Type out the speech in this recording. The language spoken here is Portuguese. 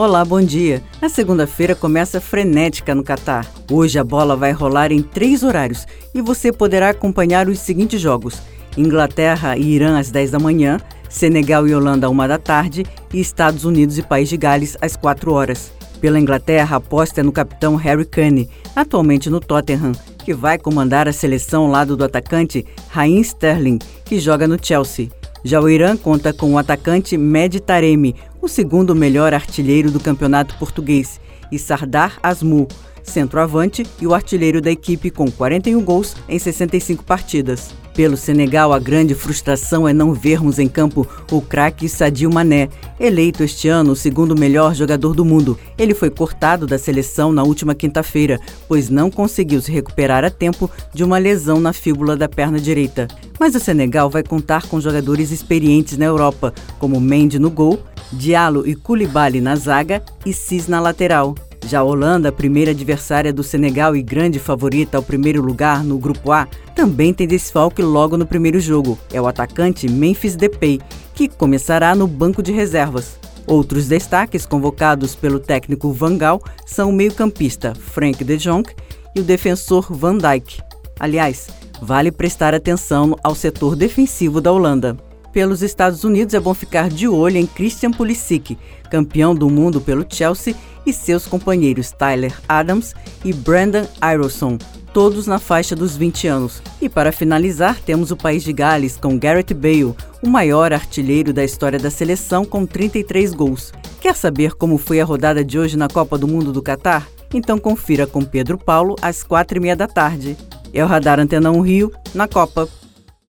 Olá, bom dia. A segunda-feira começa frenética no Catar. Hoje a bola vai rolar em três horários e você poderá acompanhar os seguintes jogos: Inglaterra e Irã às 10 da manhã, Senegal e Holanda às 1 da tarde e Estados Unidos e País de Gales às 4 horas. Pela Inglaterra, a aposta é no capitão Harry Kane, atualmente no Tottenham, que vai comandar a seleção ao lado do atacante Raheem Sterling, que joga no Chelsea. Já o Irã conta com o atacante Mehdi Taremi, o segundo melhor artilheiro do campeonato português, e Sardar Asmu, centroavante e o artilheiro da equipe com 41 gols em 65 partidas. Pelo Senegal, a grande frustração é não vermos em campo o craque Sadio Mané, eleito este ano o segundo melhor jogador do mundo. Ele foi cortado da seleção na última quinta-feira, pois não conseguiu se recuperar a tempo de uma lesão na fíbula da perna direita. Mas o Senegal vai contar com jogadores experientes na Europa, como Mendy no gol, Diallo e Koulibaly na zaga e Cis na lateral. Já a Holanda, primeira adversária do Senegal e grande favorita ao primeiro lugar no Grupo A, também tem desfalque logo no primeiro jogo. É o atacante Memphis Depay, que começará no banco de reservas. Outros destaques convocados pelo técnico Van Gaal são o meio-campista Frank de Jong e o defensor Van Dijk. Aliás, vale prestar atenção ao setor defensivo da Holanda. Pelos Estados Unidos é bom ficar de olho em Christian Pulisic, campeão do mundo pelo Chelsea, e seus companheiros Tyler Adams e Brandon Ironson, todos na faixa dos 20 anos. E para finalizar, temos o país de Gales com Gareth Bale, o maior artilheiro da história da seleção com 33 gols. Quer saber como foi a rodada de hoje na Copa do Mundo do Catar? Então confira com Pedro Paulo às quatro e meia da tarde. É o Radar Antena 1 Rio, na Copa.